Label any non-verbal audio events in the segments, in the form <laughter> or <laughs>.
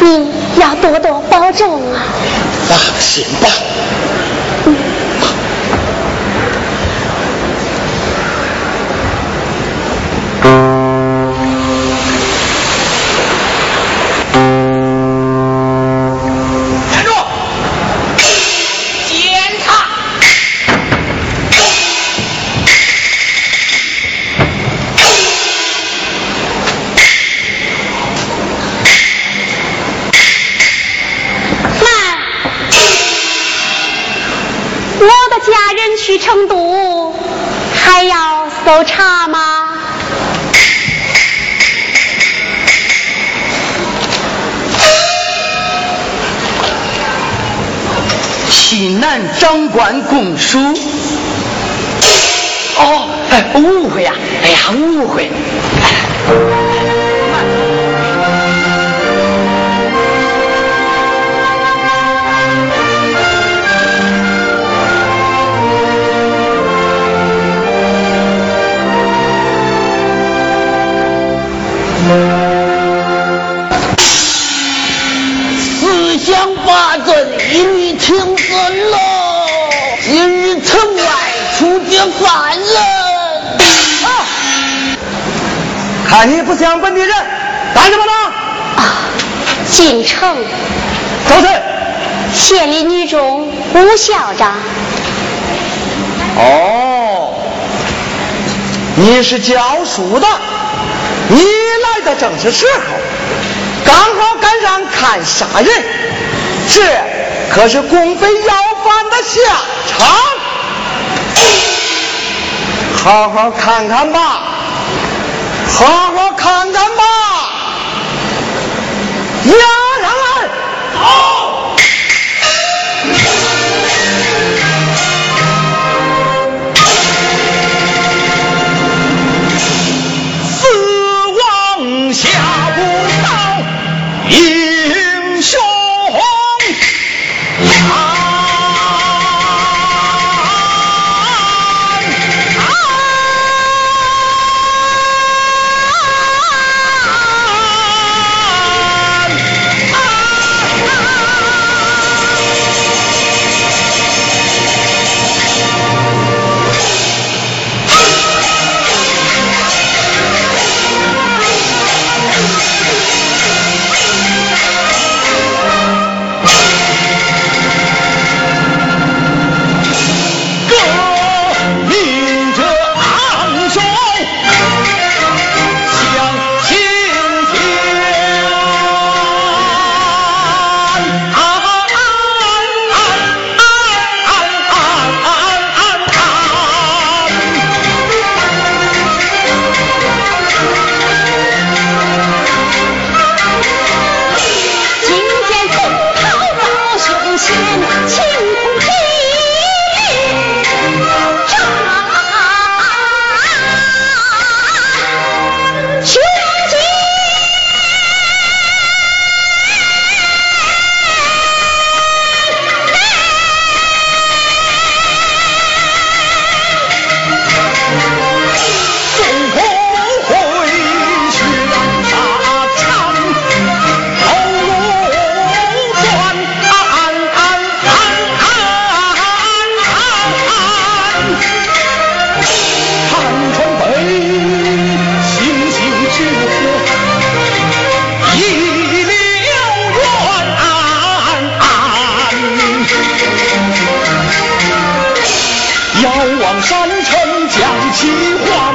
你要多多保重啊。放心吧。长官公书。哦，哎，误会呀！哎呀，误会。看你不像本地人，干什么呢？啊，进城。走谁？县里女中吴校长。哦，你是教书的，你来的正是时候，刚好赶上看杀人，这可是共匪要饭的下场，好好看看吧。好好看看吧，呀山城讲起话。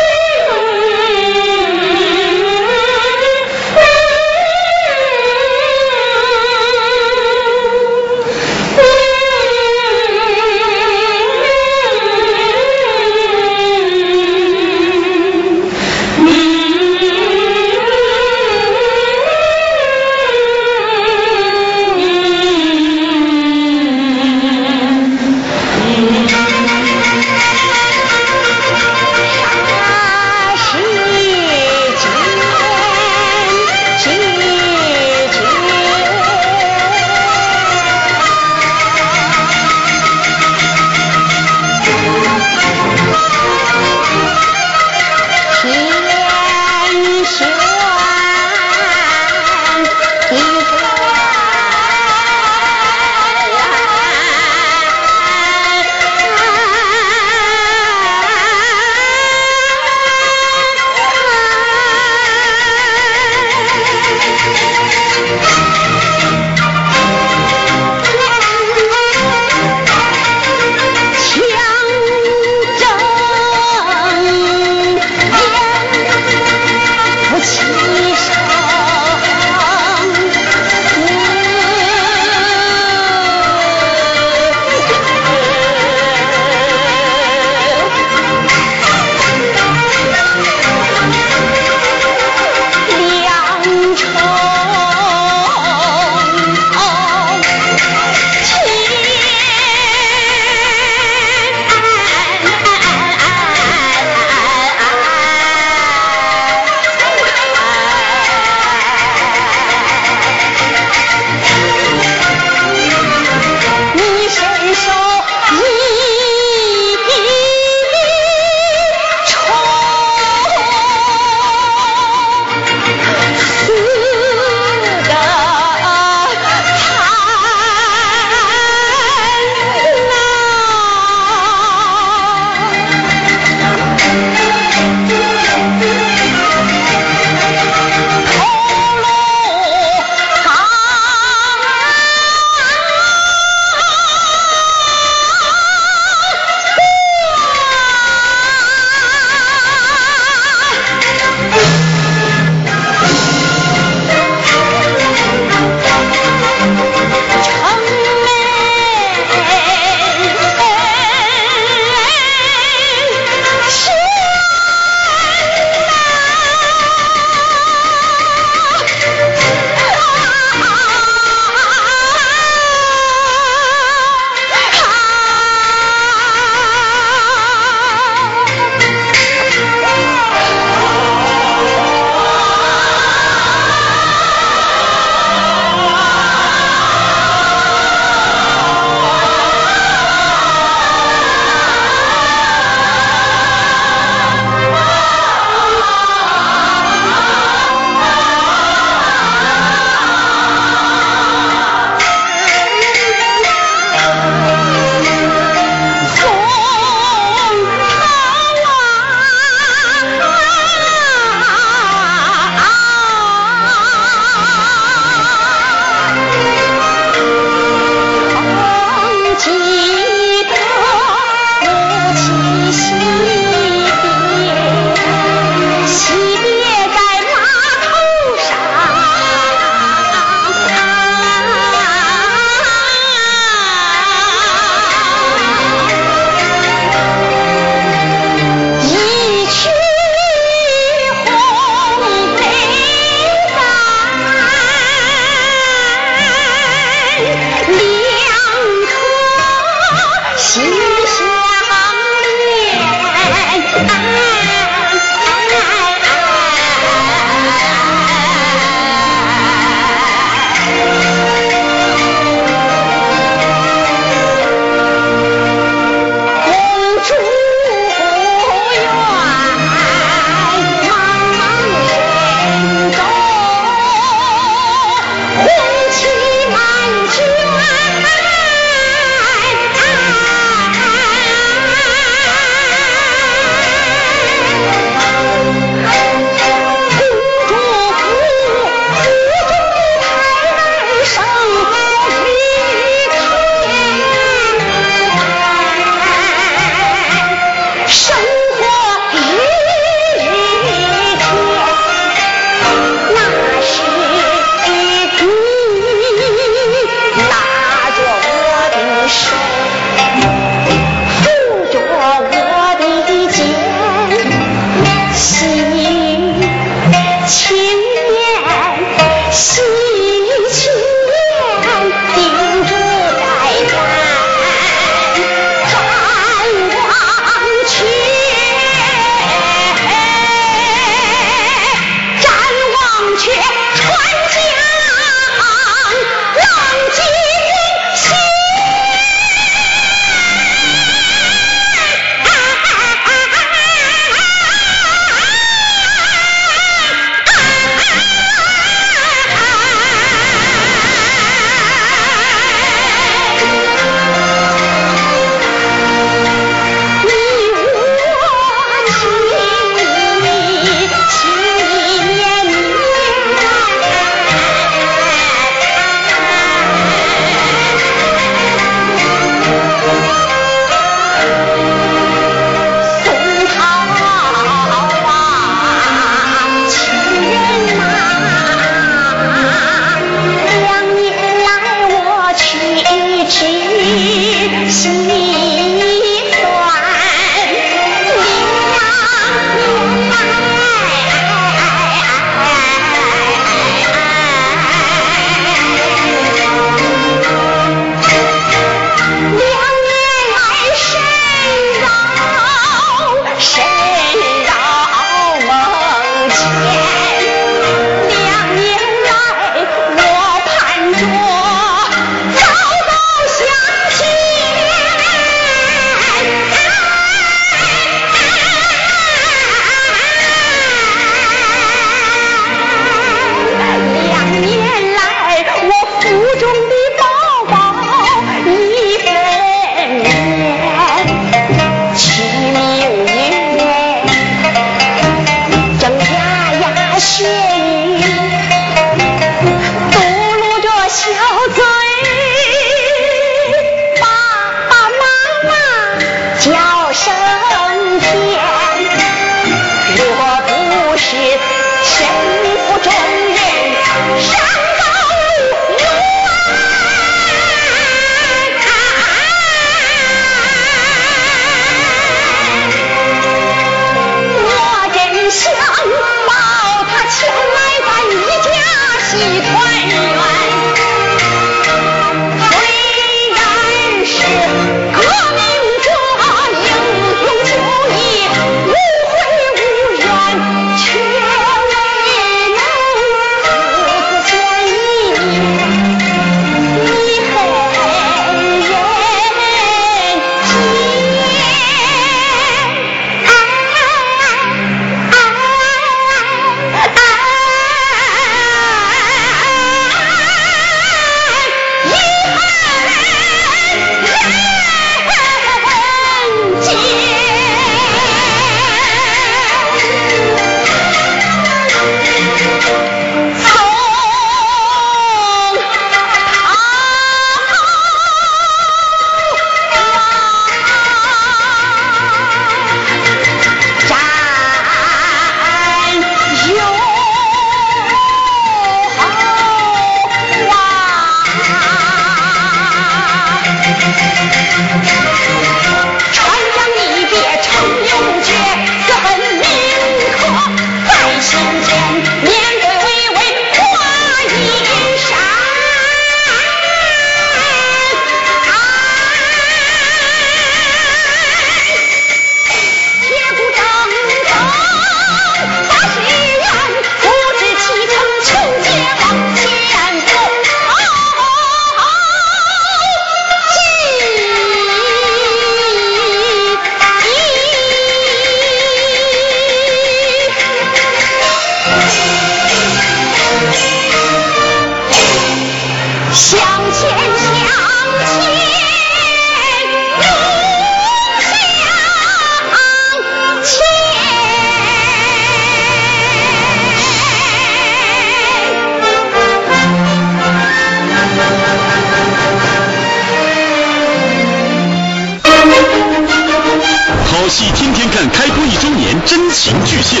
巨献，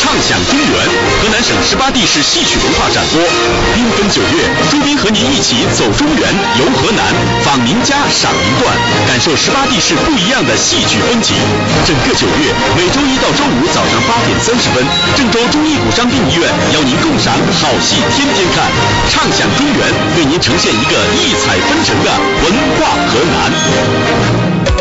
畅享中原。十八地市戏曲文化展播，缤纷九月，朱斌和您一起走中原，游河南，访名家，赏名段，感受十八地市不一样的戏曲风情。整个九月，每周一到周五早上八点三十分，郑州中医骨伤病医院邀您共赏好戏，天天看，畅享中原，为您呈现一个异彩纷呈的文化河南。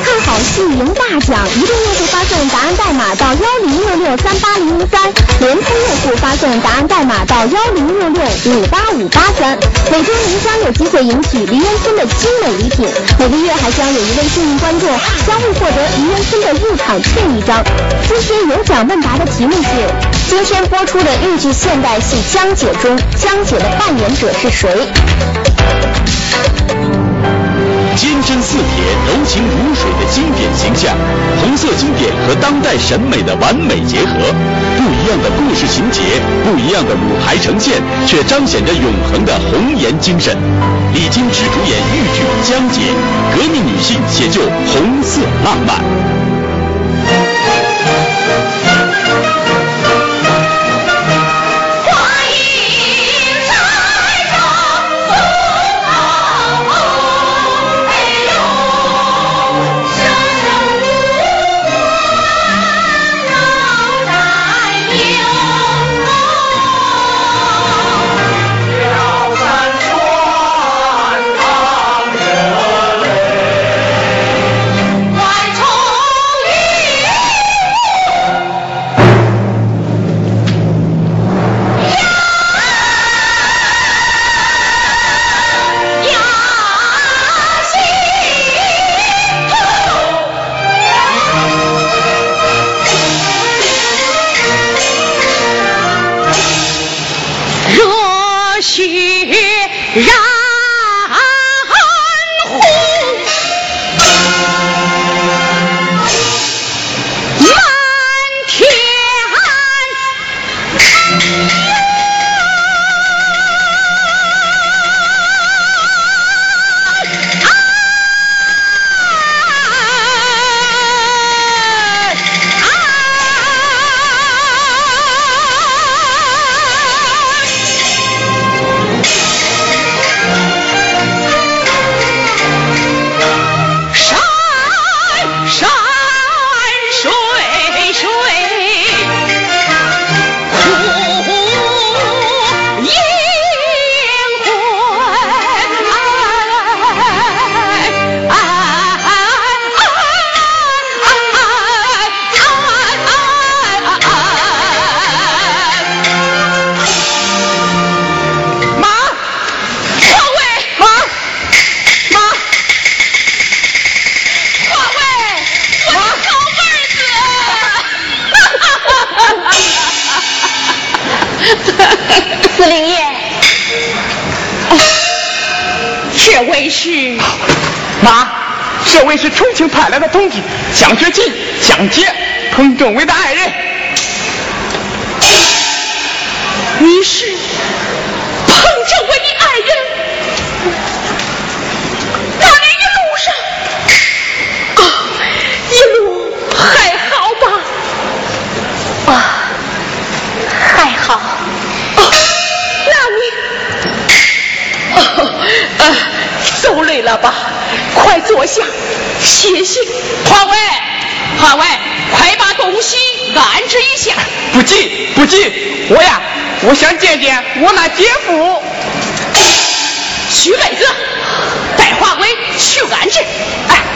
看好戏赢大奖，移动用户发送答案代码到幺零六六三八零零三，联通用户发送答答案代码到幺零六六五八五八三。每周您将有机会赢取梨园村的精美礼品，每个月还将有一位幸运观众将会获得梨园村的入场券一张。今天有奖问答的题目是：今天播出的豫剧现代戏《江姐》中，江姐的扮演者是谁？坚贞似铁、柔情如水的经典形象，红色经典和当代审美的完美结合，不一样的故事情节，不一样的舞台呈现，却彰显着永恒的红颜精神。李金枝主演豫剧《江姐》，革命女性写就红色浪漫。位是重庆派来的同志，蒋学进、蒋杰、彭政委的爱人。你是彭政委的爱人？那你一路上，啊，一路还好吧？啊，还好。哦、啊，那你，哦、啊，走累了吧？快坐下。谢谢，华伟，华伟，快把东西安置一下。不急不急，我呀，我想见见我那姐夫。徐妹子，带华伟去安置。哎。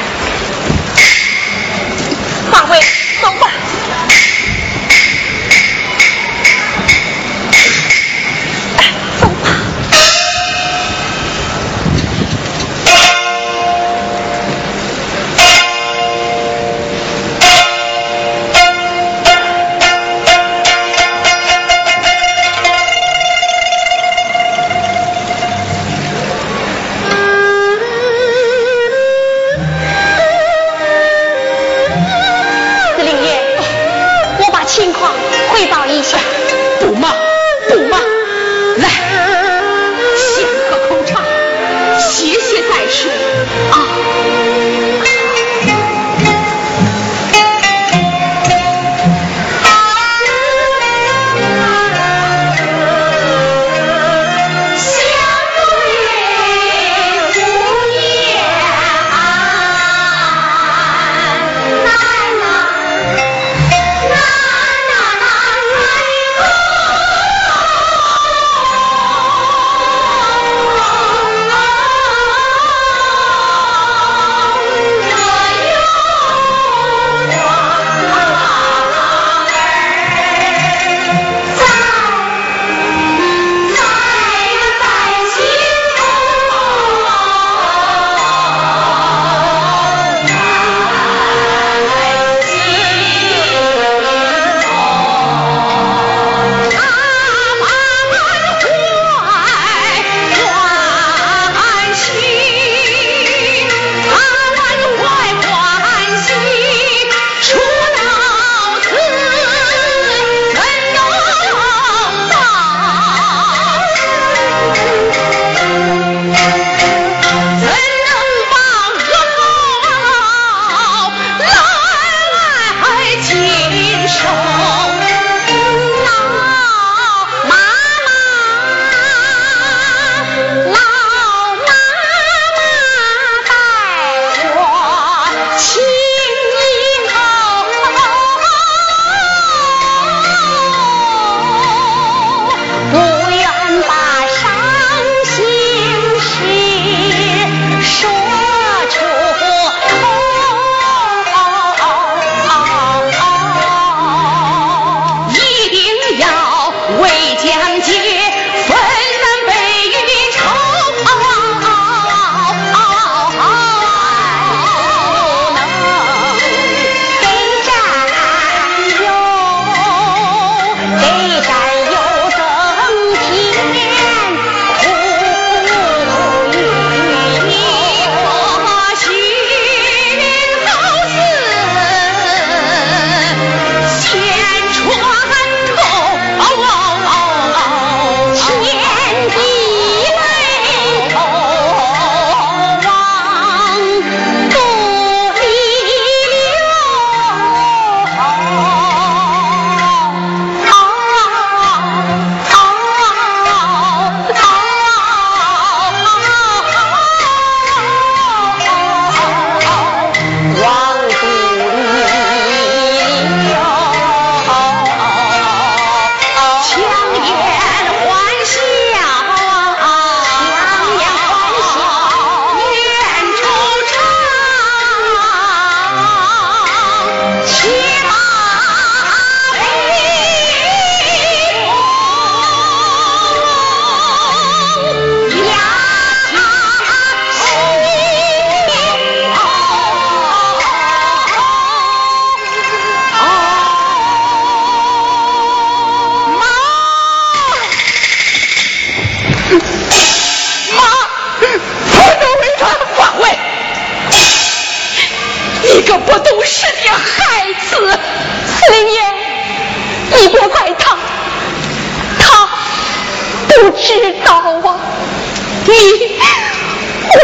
你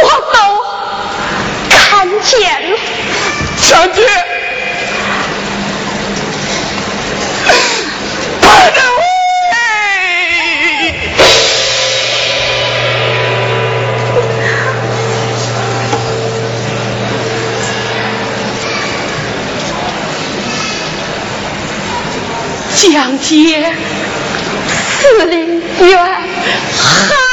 我都看见了，蒋杰，我的胃，蒋杰司令员，好。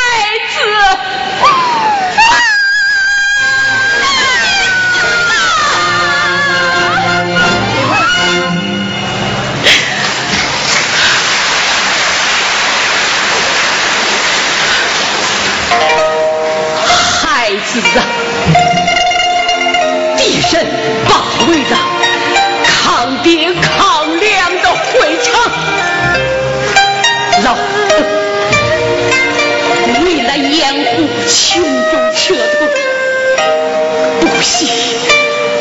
胸中彻透，不惜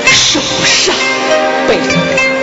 受伤被。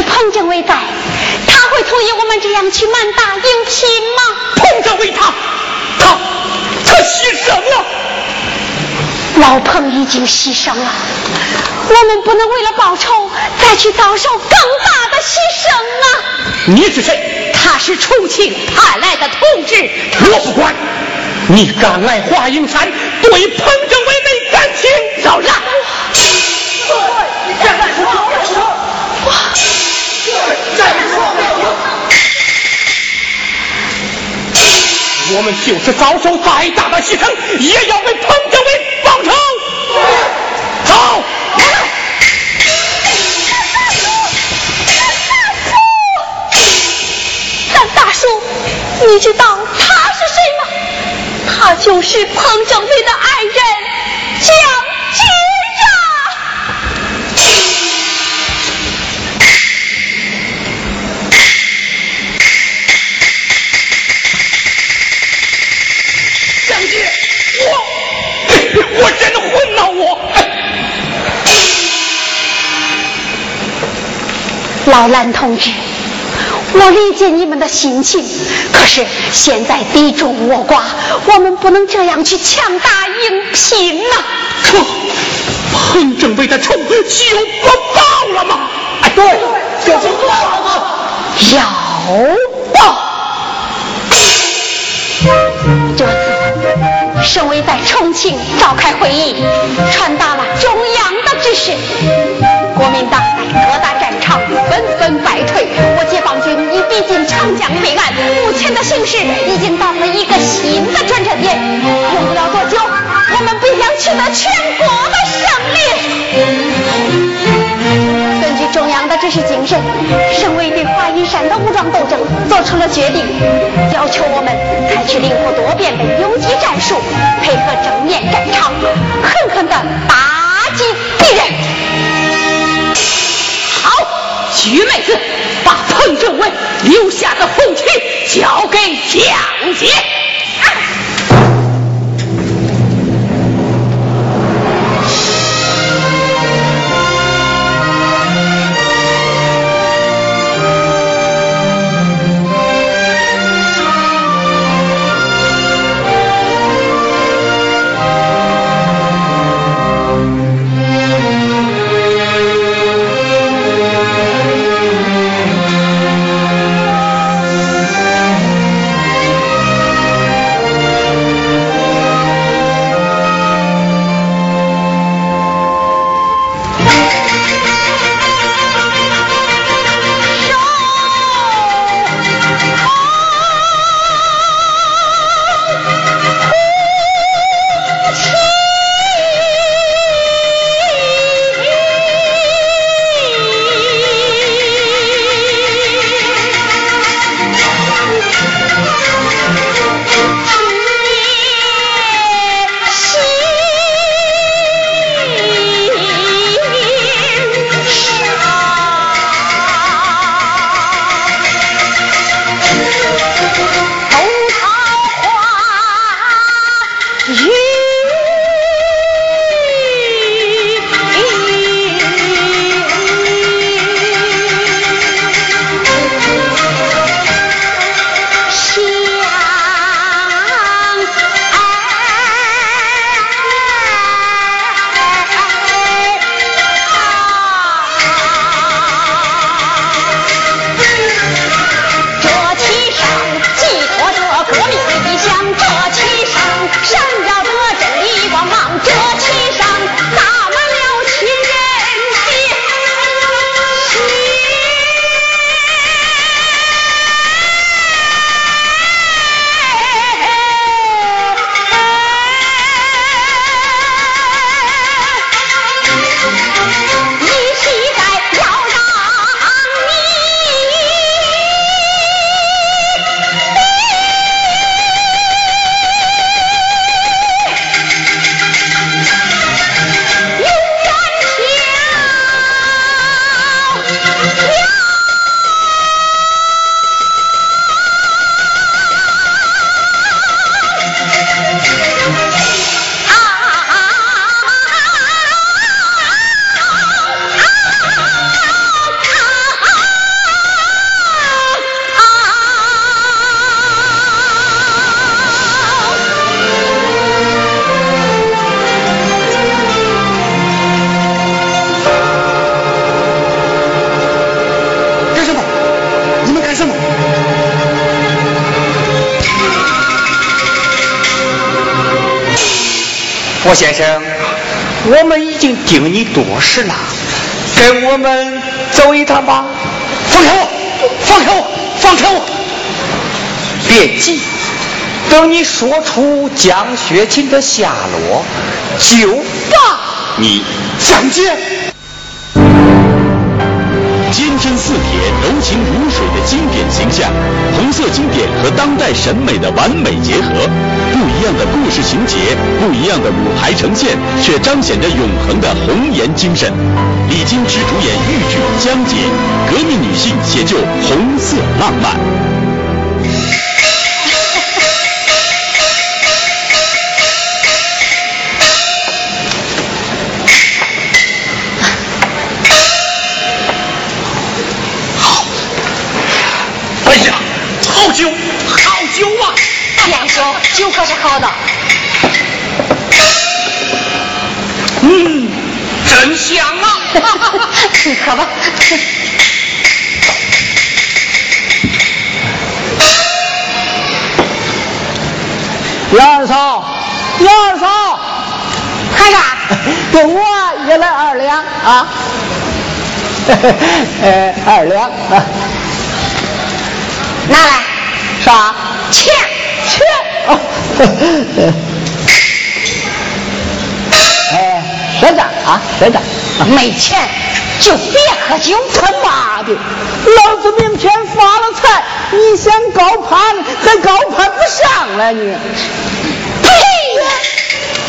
是彭政委在，他会同意我们这样去满大应聘吗？彭政委他他他牺牲了，老彭已经牺牲了，我们不能为了报仇再去遭受更大的牺牲啊！你是谁？他是重庆派来的同志，我不管。你敢来华阴山，对彭政委没感情，饶然。我们就是遭受再大的牺牲，也要为彭政委报仇。走。张大叔，你知道他是谁吗？他就是彭政委的爱人老兰同志，我理解你们的心情，可是现在敌众我寡，我们不能这样去强打硬拼呐、可彭政委的仇就不报了吗？哎，对，就不报了吗？要报。这次省委在重庆召开会议，传达了中央的指示。国民党在各大战场纷纷败退，我解放军已逼近长江北岸，目前的形势已经到了一个新的转折点，用不了多久，我们必将取得全国的胜利。根据中央的指示精神，省委对华阴山的武装斗争做出了决定，要求我们采取灵活多变的游击战术，配合正面战场，狠狠地打徐妹子，把彭政委留下的红旗交给蒋杰。郭先生，我们已经盯你多时了，跟我们走一趟吧。放开我！放开我！放开我！别急，等你说出江雪琴的下落，就把你上街。坚贞似铁、柔情如形象，红色经典和当代审美的完美结合，不一样的故事情节，不一样的舞台呈现，却彰显着永恒的红颜精神。李金枝主演豫剧《江姐》，革命女性写就红色浪漫。酒，好酒啊！娘兄，酒可是好的。嗯，真香啊！<laughs> 你喝吧。<laughs> 杨二嫂，杨二嫂，喊啥？<laughs> 给我也来二两啊！呃，二两啊，拿来。啥？钱钱 <laughs> 啊！哎，赊账啊，赊账。没钱就别喝酒。他妈的，老子明天发了财，你想高攀还高攀不上了你？<laughs> 呸！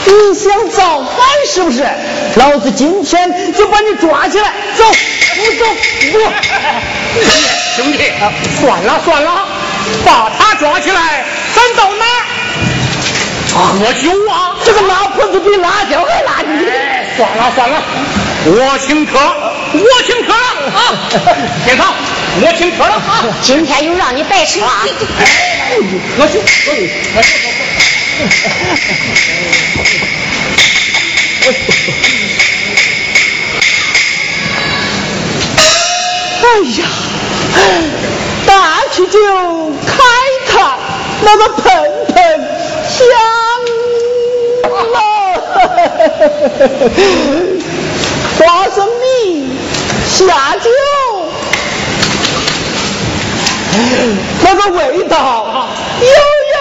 你想造反是不是？老子今天就把你抓起来，走，不走，不。兄弟，算了算了。把他抓起来，咱到哪儿喝酒啊？这个老婆子比辣椒还辣！你算了算了，我请客，我请客了啊！天堂，我请客了啊！今天又让你白吃了。喝酒，喝酒，喝酒。哎呀！大起酒开坛，那个喷喷香了，花生米下酒，那个味道悠悠，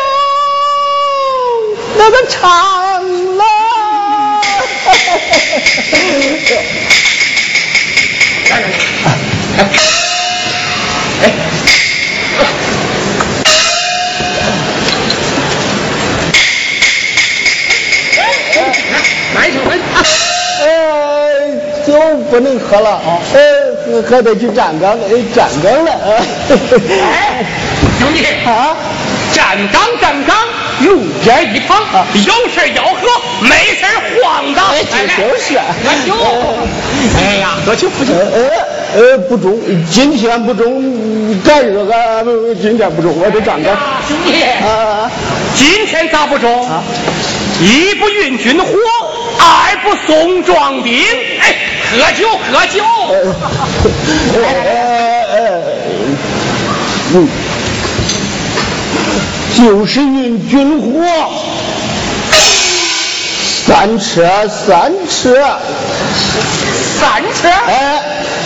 那个长了。<laughs> 酒不能喝了啊！呃，还得去站岗，哎站岗了啊！哎，兄弟啊，站岗站岗，路边一躺，有事要喝，没事晃荡。哎，就是。喝酒。哎呀，喝酒不中。呃呃，不中，今天不中，改日个今天不中，我得站岗。兄弟啊，今天咋不中？一不运军火，二不送壮丁。哎，喝酒喝酒。嗯，就是运军火，三车三车，三车。哎。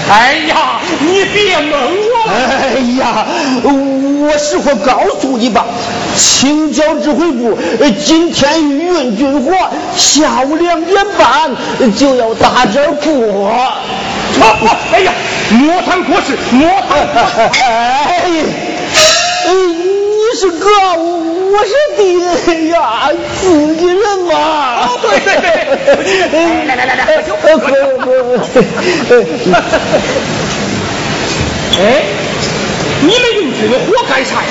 哎呀，你别蒙我！哎呀，我实话告诉你吧，青椒指挥部今天运军火，下午两点半就要打这过。哎呀，莫谈国事，莫谈国事。哎，你是哥，我是弟呀，自己人嘛。对对对。来来来来，喝酒喝酒。哎，你们运军火干啥呀？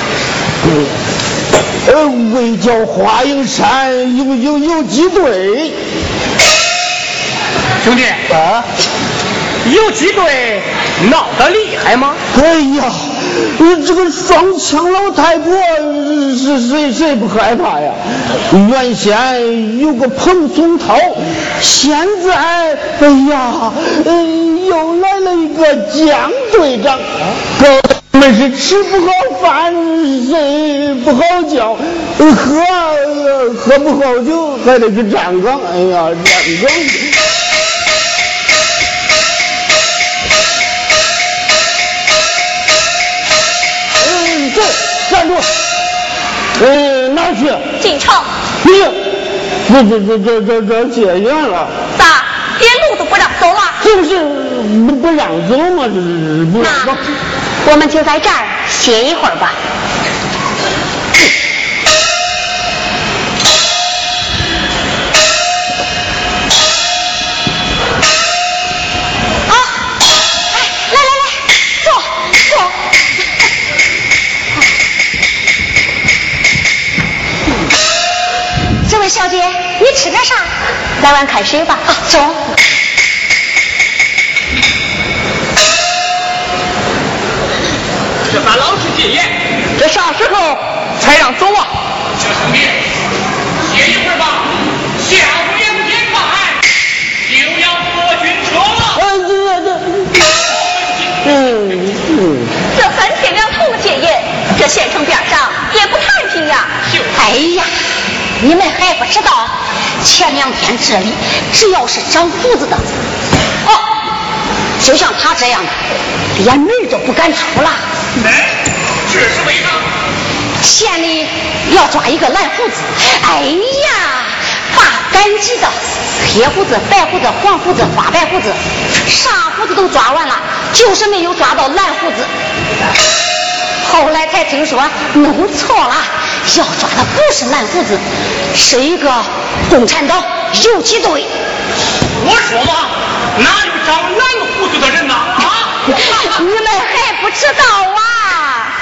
呃，为剿花影山有有有几队？兄弟啊，游击队闹得厉害吗？哎呀，你这个双枪老太婆是谁谁不害怕呀？原先有个彭松涛，现在哎呀，又来了一个江队长。哥们是吃不好饭，睡不好觉，喝喝不好酒还得去站岗，哎呀，站岗。站住！呃，哪去？进城。这这这这这这戒严了。咋？连路都不让走了？这不是不不让走嘛？这这不让走。我们就在这儿歇一会儿吧。位小姐，你吃点啥？来碗开水吧。啊，走。这咱老是戒严，这啥时候才让走啊？小兄弟，歇一会儿吧，下午两点半就要过军车了。嗯，这这嗯嗯。这三天两头戒严，这县城边上也不太平呀。哎呀，你们还不知道，前两天这里只要是长胡子的，哦，就像他这样的，连门都不敢出了。门，这是为啥？县里要抓一个蓝胡子，哎呀，把赶集的黑胡子、白胡子、黄胡子、花白胡子，啥胡子都抓完了，就是没有抓到蓝胡子。后来才听说弄错了，要抓的不是蓝胡子，是一个共产党游击队。我说嘛，哪有长蓝胡子的人呐？啊！<laughs> 你们还不知道啊？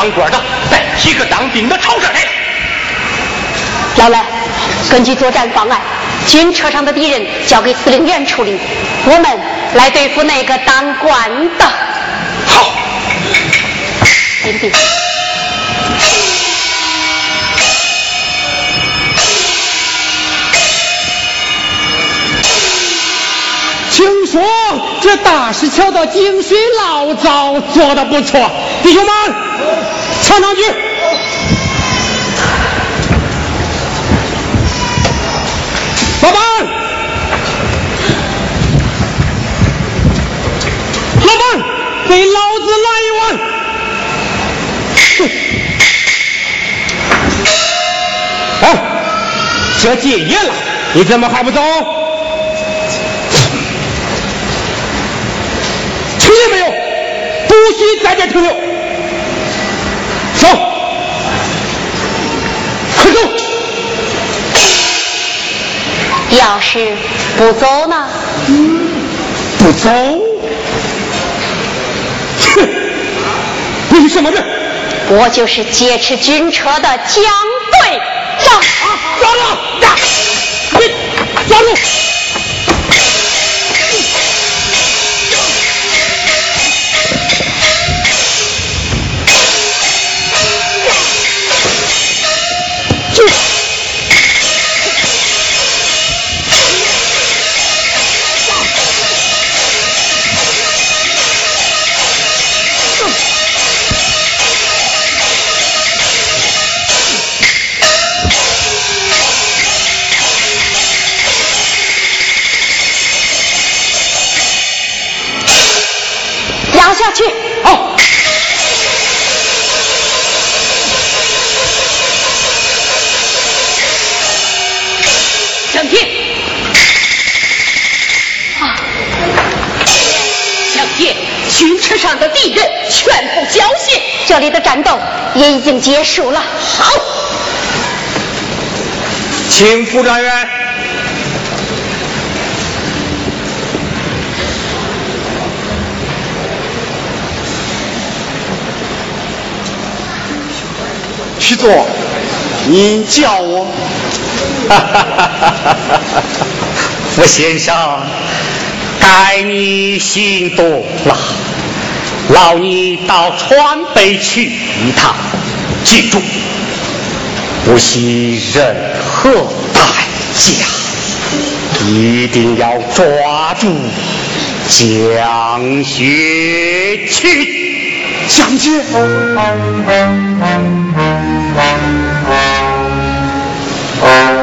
当官的再提个当兵的朝这儿来了。老来，根据作战方案，军车上的敌人交给司令员处理，我们来对付那个当官的。好，领兵。听说这大石桥的井水老早做的不错，弟兄们，唱两句。老板，老板，给老子来一碗。哎，这戒严了，你怎么还不走？听见没有？不许在这停留！走，快走！要是不走呢？不走？哼！你是什么人？我就是劫持军车的江队长。啊！抓住！呀！你抓住！这里的战斗也已经结束了。好，请副专员。徐总，您叫我。哈哈哈哈哈！傅先生，该你行动了，劳你到川北去一趟，记住，不惜任何代价，一定要抓住蒋学清。蒋介。